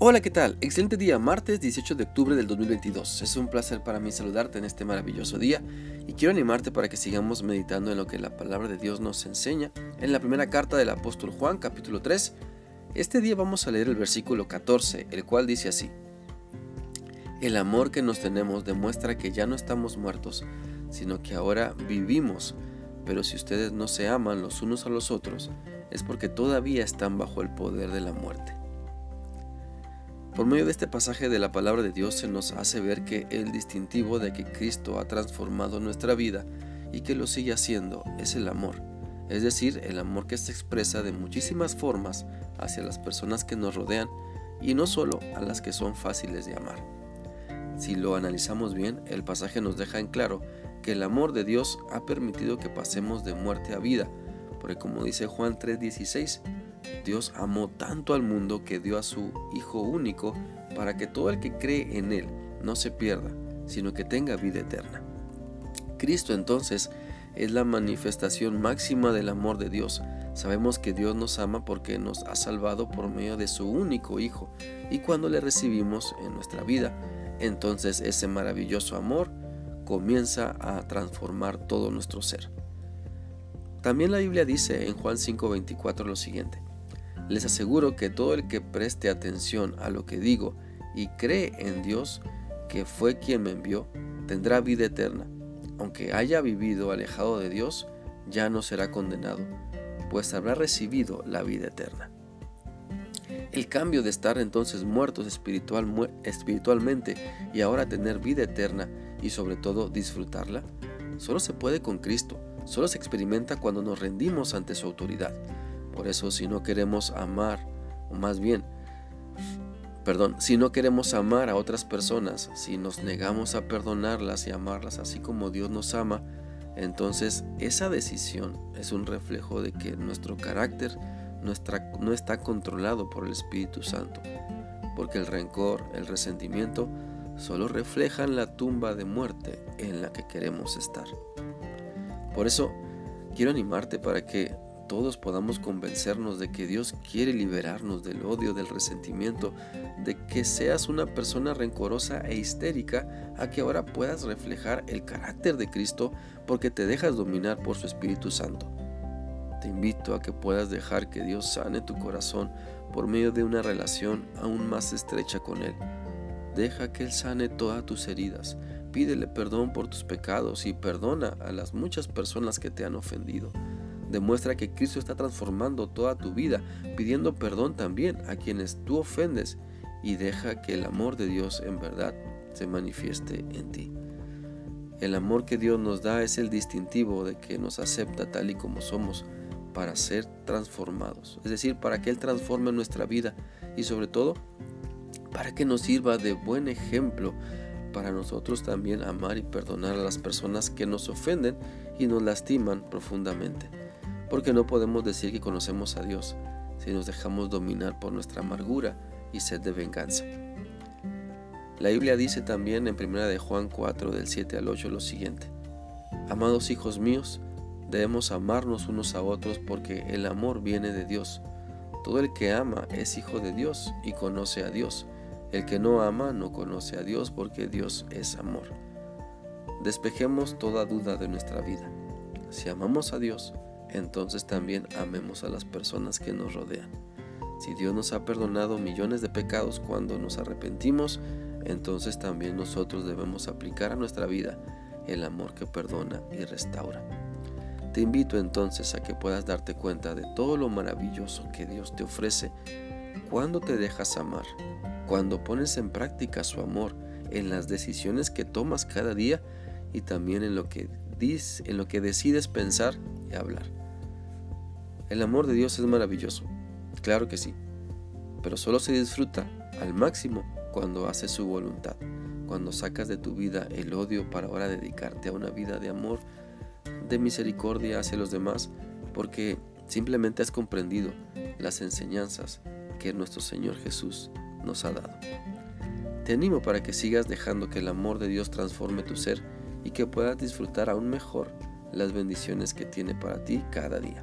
Hola, ¿qué tal? Excelente día, martes 18 de octubre del 2022. Es un placer para mí saludarte en este maravilloso día y quiero animarte para que sigamos meditando en lo que la palabra de Dios nos enseña en la primera carta del apóstol Juan, capítulo 3. Este día vamos a leer el versículo 14, el cual dice así. El amor que nos tenemos demuestra que ya no estamos muertos, sino que ahora vivimos. Pero si ustedes no se aman los unos a los otros, es porque todavía están bajo el poder de la muerte. Por medio de este pasaje de la palabra de Dios se nos hace ver que el distintivo de que Cristo ha transformado nuestra vida y que lo sigue haciendo es el amor, es decir, el amor que se expresa de muchísimas formas hacia las personas que nos rodean y no solo a las que son fáciles de amar. Si lo analizamos bien, el pasaje nos deja en claro que el amor de Dios ha permitido que pasemos de muerte a vida, porque como dice Juan 3:16, Dios amó tanto al mundo que dio a su Hijo único para que todo el que cree en Él no se pierda, sino que tenga vida eterna. Cristo entonces es la manifestación máxima del amor de Dios. Sabemos que Dios nos ama porque nos ha salvado por medio de su único Hijo y cuando le recibimos en nuestra vida, entonces ese maravilloso amor comienza a transformar todo nuestro ser. También la Biblia dice en Juan 5:24 lo siguiente, les aseguro que todo el que preste atención a lo que digo y cree en Dios, que fue quien me envió, tendrá vida eterna. Aunque haya vivido alejado de Dios, ya no será condenado, pues habrá recibido la vida eterna. El cambio de estar entonces muertos espiritual, espiritualmente y ahora tener vida eterna y sobre todo disfrutarla, solo se puede con Cristo, solo se experimenta cuando nos rendimos ante su autoridad. Por eso si no queremos amar, o más bien, perdón, si no queremos amar a otras personas, si nos negamos a perdonarlas y amarlas así como Dios nos ama, entonces esa decisión es un reflejo de que nuestro carácter no está controlado por el Espíritu Santo, porque el rencor, el resentimiento, solo reflejan la tumba de muerte en la que queremos estar. Por eso, quiero animarte para que todos podamos convencernos de que Dios quiere liberarnos del odio, del resentimiento, de que seas una persona rencorosa e histérica, a que ahora puedas reflejar el carácter de Cristo porque te dejas dominar por su Espíritu Santo. Te invito a que puedas dejar que Dios sane tu corazón por medio de una relación aún más estrecha con Él. Deja que Él sane todas tus heridas. Pídele perdón por tus pecados y perdona a las muchas personas que te han ofendido. Demuestra que Cristo está transformando toda tu vida, pidiendo perdón también a quienes tú ofendes y deja que el amor de Dios en verdad se manifieste en ti. El amor que Dios nos da es el distintivo de que nos acepta tal y como somos para ser transformados, es decir, para que Él transforme nuestra vida y sobre todo para que nos sirva de buen ejemplo para nosotros también amar y perdonar a las personas que nos ofenden y nos lastiman profundamente porque no podemos decir que conocemos a Dios si nos dejamos dominar por nuestra amargura y sed de venganza. La Biblia dice también en 1 de Juan 4 del 7 al 8 lo siguiente: Amados hijos míos, debemos amarnos unos a otros porque el amor viene de Dios. Todo el que ama es hijo de Dios y conoce a Dios. El que no ama no conoce a Dios porque Dios es amor. Despejemos toda duda de nuestra vida. Si amamos a Dios, entonces también amemos a las personas que nos rodean. Si Dios nos ha perdonado millones de pecados cuando nos arrepentimos, entonces también nosotros debemos aplicar a nuestra vida el amor que perdona y restaura. Te invito entonces a que puedas darte cuenta de todo lo maravilloso que Dios te ofrece cuando te dejas amar, cuando pones en práctica su amor en las decisiones que tomas cada día y también en lo que, en lo que decides pensar y hablar. El amor de Dios es maravilloso, claro que sí, pero solo se disfruta al máximo cuando haces su voluntad, cuando sacas de tu vida el odio para ahora dedicarte a una vida de amor, de misericordia hacia los demás, porque simplemente has comprendido las enseñanzas que nuestro Señor Jesús nos ha dado. Te animo para que sigas dejando que el amor de Dios transforme tu ser y que puedas disfrutar aún mejor las bendiciones que tiene para ti cada día.